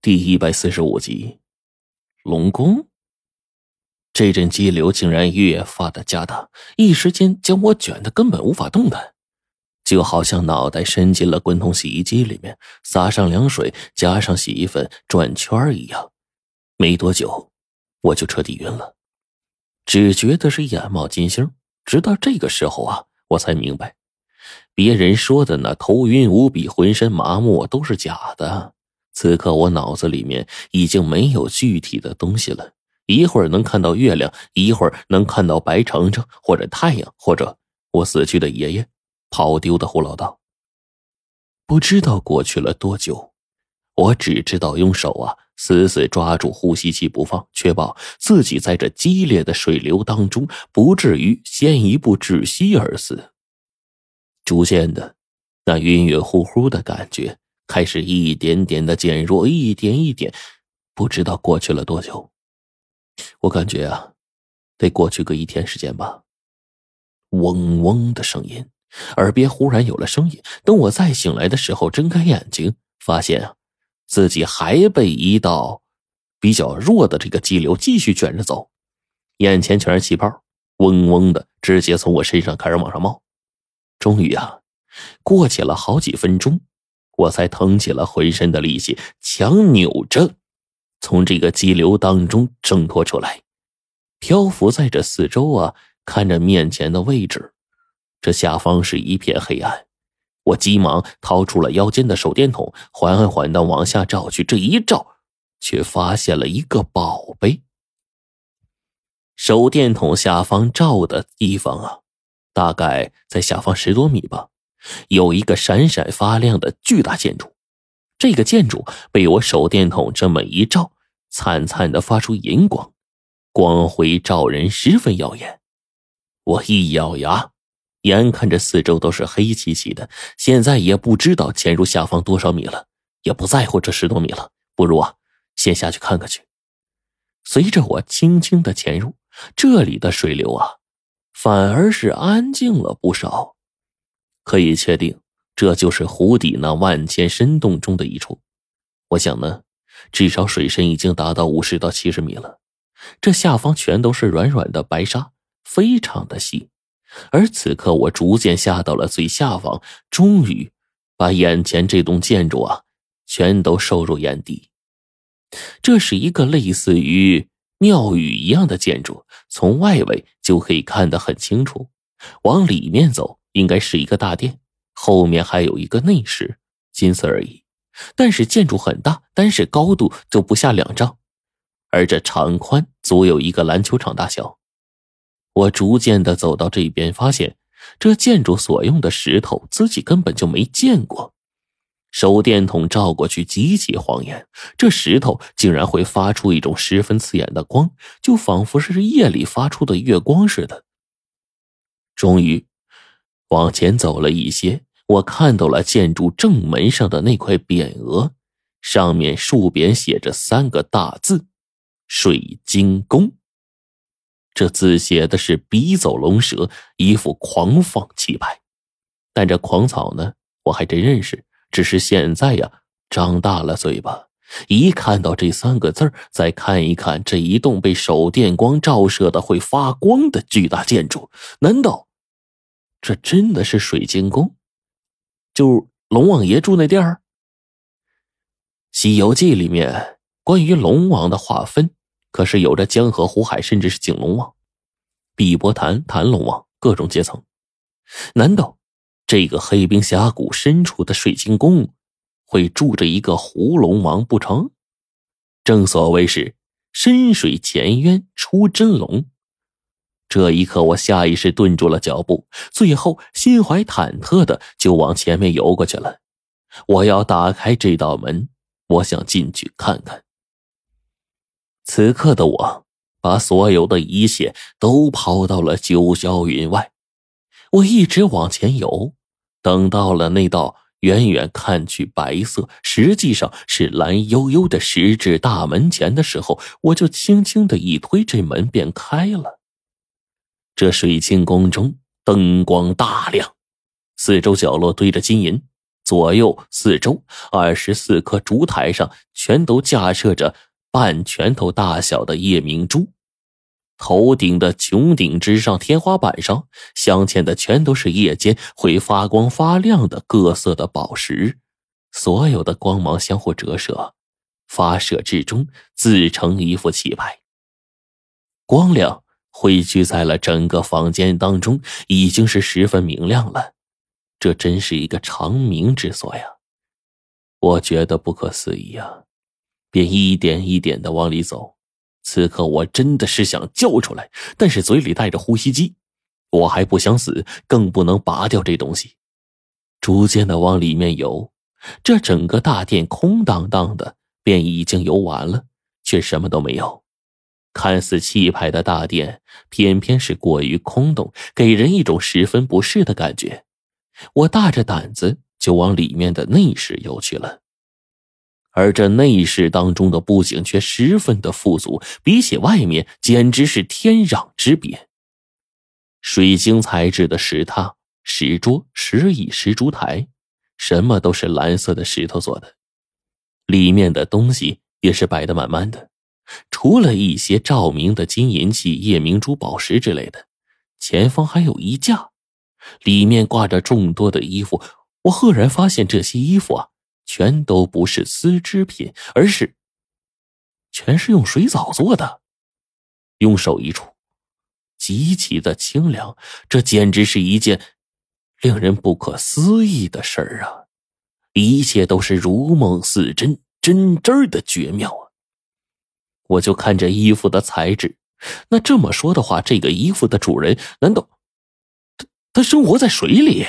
第一百四十五集，龙宫。这阵激流竟然越发的加大，一时间将我卷得根本无法动弹，就好像脑袋伸进了滚筒洗衣机里面，撒上凉水，加上洗衣粉转圈一样。没多久，我就彻底晕了，只觉得是眼冒金星。直到这个时候啊，我才明白，别人说的那头晕无比、浑身麻木都是假的。此刻我脑子里面已经没有具体的东西了，一会儿能看到月亮，一会儿能看到白程程或者太阳，或者我死去的爷爷跑丢的胡老道。不知道过去了多久，我只知道用手啊死死抓住呼吸器不放，确保自己在这激烈的水流当中不至于先一步窒息而死。逐渐的，那晕晕乎乎的感觉。开始一点点的减弱，一点一点，不知道过去了多久。我感觉啊，得过去个一天时间吧。嗡嗡的声音，耳边忽然有了声音。等我再醒来的时候，睁开眼睛，发现啊，自己还被一道比较弱的这个激流继续卷着走，眼前全是气泡，嗡嗡的，直接从我身上开始往上冒。终于啊，过去了好几分钟。我才腾起了浑身的力气，强扭着从这个激流当中挣脱出来，漂浮在这四周啊，看着面前的位置，这下方是一片黑暗。我急忙掏出了腰间的手电筒，缓缓的往下照去。这一照，却发现了一个宝贝。手电筒下方照的地方啊，大概在下方十多米吧。有一个闪闪发亮的巨大建筑，这个建筑被我手电筒这么一照，灿灿的发出银光，光辉照人，十分耀眼。我一咬牙，眼看着四周都是黑漆漆的，现在也不知道潜入下方多少米了，也不在乎这十多米了，不如啊，先下去看看去。随着我轻轻的潜入，这里的水流啊，反而是安静了不少。可以确定，这就是湖底那万千深洞中的一处。我想呢，至少水深已经达到五十到七十米了。这下方全都是软软的白沙，非常的细。而此刻，我逐渐下到了最下方，终于把眼前这栋建筑啊，全都收入眼底。这是一个类似于庙宇一样的建筑，从外围就可以看得很清楚。往里面走。应该是一个大殿，后面还有一个内室，仅此而已。但是建筑很大，单是高度就不下两丈，而这长宽足有一个篮球场大小。我逐渐的走到这边，发现这建筑所用的石头自己根本就没见过。手电筒照过去极其晃眼，这石头竟然会发出一种十分刺眼的光，就仿佛是夜里发出的月光似的。终于。往前走了一些，我看到了建筑正门上的那块匾额，上面竖匾写着三个大字“水晶宫”。这字写的是笔走龙蛇，一副狂放气派。但这狂草呢，我还真认识，只是现在呀，张大了嘴巴，一看到这三个字再看一看这一栋被手电光照射的会发光的巨大建筑，难道？这真的是水晶宫，就龙王爷住那地儿。《西游记》里面关于龙王的划分，可是有着江河湖海，甚至是景龙王、碧波潭潭龙王各种阶层。难道这个黑冰峡谷深处的水晶宫会住着一个狐龙王不成？正所谓是深水潜渊出真龙。这一刻，我下意识顿住了脚步，最后心怀忐忑的就往前面游过去了。我要打开这道门，我想进去看看。此刻的我，把所有的一切都抛到了九霄云外。我一直往前游，等到了那道远远看去白色，实际上是蓝幽幽的石质大门前的时候，我就轻轻的一推，这门便开了。这水晶宫中灯光大亮，四周角落堆着金银，左右四周二十四颗烛台上全都架设着半拳头大小的夜明珠，头顶的穹顶之上，天花板上镶嵌的全都是夜间会发光发亮的各色的宝石，所有的光芒相互折射，发射至中，自成一副气派。光亮汇聚在了整个房间当中，已经是十分明亮了。这真是一个长明之所呀！我觉得不可思议呀，便一点一点的往里走。此刻我真的是想叫出来，但是嘴里带着呼吸机，我还不想死，更不能拔掉这东西。逐渐的往里面游，这整个大殿空荡荡的，便已经游完了，却什么都没有。看似气派的大殿，偏偏是过于空洞，给人一种十分不适的感觉。我大着胆子就往里面的内室游去了，而这内室当中的布景却十分的富足，比起外面简直是天壤之别。水晶材质的石榻、石桌、石椅、石烛台，什么都是蓝色的石头做的，里面的东西也是摆得满满的，除了一些照明的金银器、夜明珠、宝石之类的，前方还有一架。里面挂着众多的衣服，我赫然发现这些衣服啊，全都不是丝织品，而是全是用水藻做的。用手一触，极其的清凉，这简直是一件令人不可思议的事儿啊！一切都是如梦似真，真真的绝妙啊！我就看这衣服的材质，那这么说的话，这个衣服的主人难道？他生活在水里，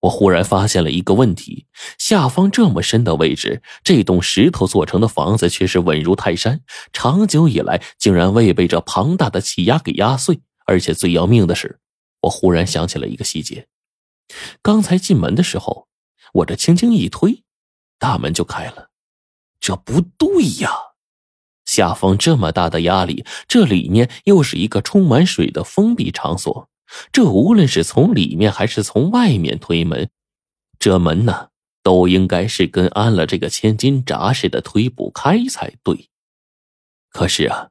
我忽然发现了一个问题：下方这么深的位置，这栋石头做成的房子却是稳如泰山，长久以来竟然未被这庞大的气压给压碎。而且最要命的是，我忽然想起了一个细节：刚才进门的时候，我这轻轻一推，大门就开了。这不对呀！下方这么大的压力，这里面又是一个充满水的封闭场所。这无论是从里面还是从外面推门，这门呢都应该是跟安了这个千斤闸似的推不开才对。可是啊，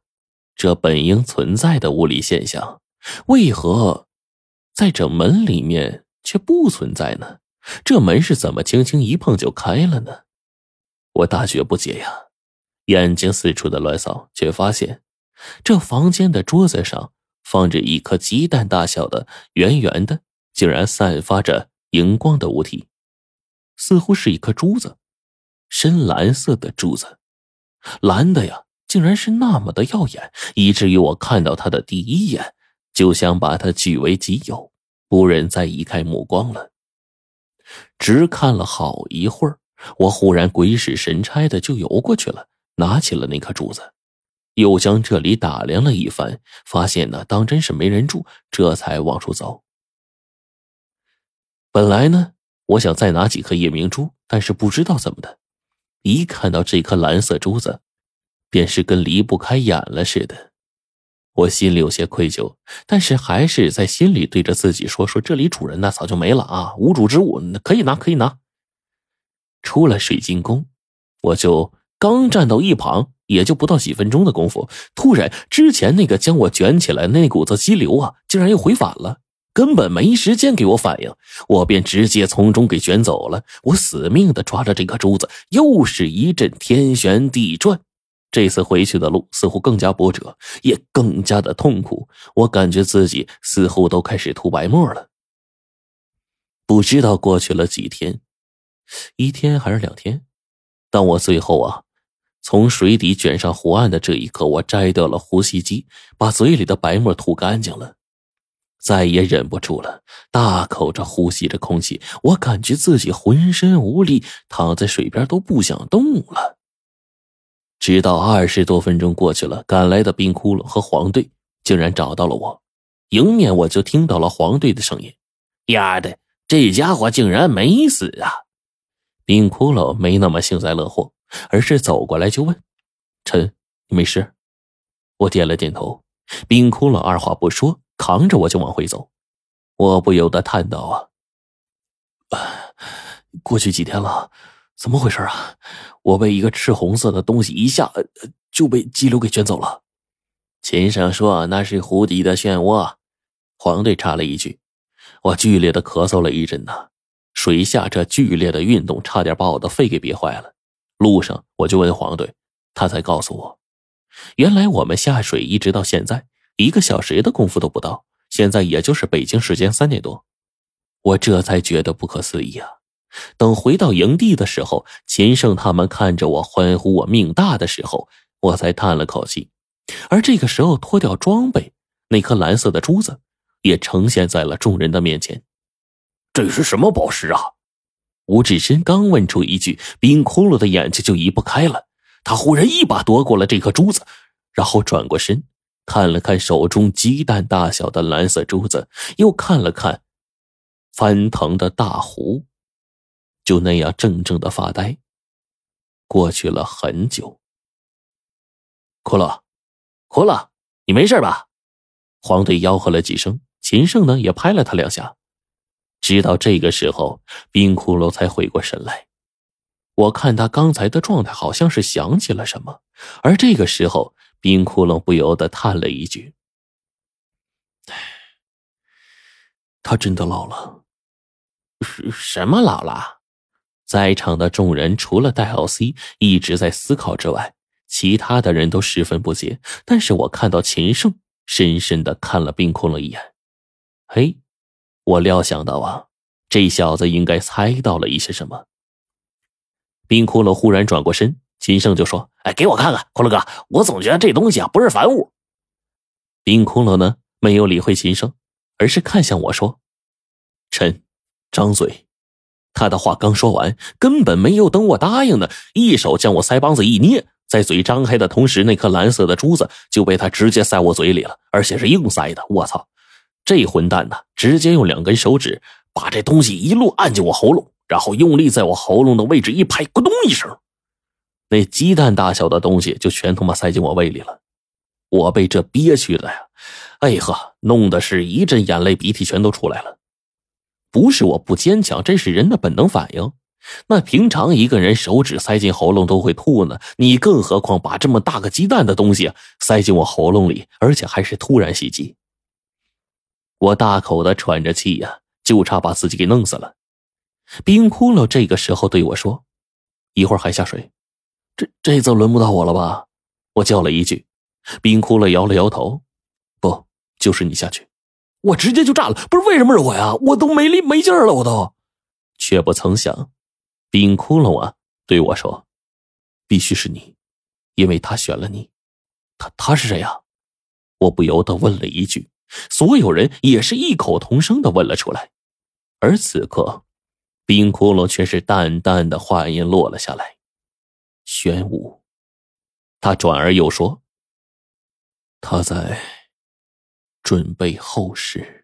这本应存在的物理现象，为何在这门里面却不存在呢？这门是怎么轻轻一碰就开了呢？我大觉不解呀，眼睛四处的乱扫，却发现这房间的桌子上。放着一颗鸡蛋大小的圆圆的，竟然散发着荧光的物体，似乎是一颗珠子，深蓝色的珠子，蓝的呀，竟然是那么的耀眼，以至于我看到它的第一眼就想把它据为己有，不忍再移开目光了。只看了好一会儿，我忽然鬼使神差的就游过去了，拿起了那颗珠子。又将这里打量了一番，发现呢，当真是没人住，这才往出走。本来呢，我想再拿几颗夜明珠，但是不知道怎么的，一看到这颗蓝色珠子，便是跟离不开眼了似的。我心里有些愧疚，但是还是在心里对着自己说：“说这里主人呢早就没了啊，无主之物可以拿，可以拿。”出了水晶宫，我就刚站到一旁。也就不到几分钟的功夫，突然之前那个将我卷起来那股子激流啊，竟然又回返了，根本没时间给我反应，我便直接从中给卷走了。我死命的抓着这颗珠子，又是一阵天旋地转。这次回去的路似乎更加波折，也更加的痛苦。我感觉自己似乎都开始吐白沫了。不知道过去了几天，一天还是两天，但我最后啊。从水底卷上湖岸的这一刻，我摘掉了呼吸机，把嘴里的白沫吐干净了，再也忍不住了，大口着呼吸着空气。我感觉自己浑身无力，躺在水边都不想动了。直到二十多分钟过去了，赶来的冰窟窿和黄队竟然找到了我，迎面我就听到了黄队的声音：“丫的，这家伙竟然没死啊！”冰窟窿没那么幸灾乐祸。而是走过来就问：“陈，你没事？”我点了点头。冰窟窿二话不说，扛着我就往回走。我不由得叹道：“啊，过去几天了，怎么回事啊？我被一个赤红色的东西一下就被激流给卷走了。秦胜说：“那是湖底的漩涡。”黄队插了一句：“我剧烈的咳嗽了一阵呢，水下这剧烈的运动差点把我的肺给憋坏了。”路上我就问黄队，他才告诉我，原来我们下水一直到现在一个小时的功夫都不到，现在也就是北京时间三点多。我这才觉得不可思议啊！等回到营地的时候，秦胜他们看着我欢呼我命大的时候，我才叹了口气。而这个时候脱掉装备，那颗蓝色的珠子也呈现在了众人的面前。这是什么宝石啊？吴志深刚问出一句，冰窟窿的眼睛就移不开了。他忽然一把夺过了这颗珠子，然后转过身，看了看手中鸡蛋大小的蓝色珠子，又看了看翻腾的大湖，就那样怔怔的发呆。过去了很久。哭了，哭了，你没事吧？黄队吆喝了几声，秦胜呢也拍了他两下。直到这个时候，冰窟窿才回过神来。我看他刚才的状态，好像是想起了什么。而这个时候，冰窟窿不由得叹了一句：“他真的老了。”“什么老了？”在场的众人除了戴奥 C 一直在思考之外，其他的人都十分不解。但是我看到秦胜深深的看了冰窟窿一眼，嘿。我料想到啊，这小子应该猜到了一些什么。冰窟窿忽然转过身，秦胜就说：“哎，给我看看，骷髅哥，我总觉得这东西啊不是凡物。”冰窟窿呢没有理会秦胜，而是看向我说：“臣，张嘴。”他的话刚说完，根本没有等我答应呢，一手将我腮帮子一捏，在嘴张开的同时，那颗蓝色的珠子就被他直接塞我嘴里了，而且是硬塞的。我操！这混蛋呢，直接用两根手指把这东西一路按进我喉咙，然后用力在我喉咙的位置一拍，咕咚一声，那鸡蛋大小的东西就全他妈塞进我胃里了。我被这憋屈的呀，哎呵，弄得是一阵眼泪鼻涕全都出来了。不是我不坚强，这是人的本能反应。那平常一个人手指塞进喉咙都会吐呢，你更何况把这么大个鸡蛋的东西塞进我喉咙里，而且还是突然袭击。我大口的喘着气呀，就差把自己给弄死了。冰窟窿这个时候对我说：“一会儿还下水，这这次轮不到我了吧？”我叫了一句，冰窟窿摇了摇头：“不，就是你下去。”我直接就炸了，不是为什么是我呀？我都没力没劲了，我都。却不曾想，冰窟窿啊对我说：“必须是你，因为他选了你。”他他是谁呀？我不由得问了一句。所有人也是异口同声的问了出来，而此刻，冰窟窿却是淡淡的话音落了下来：“玄武。”他转而又说：“他在准备后事。”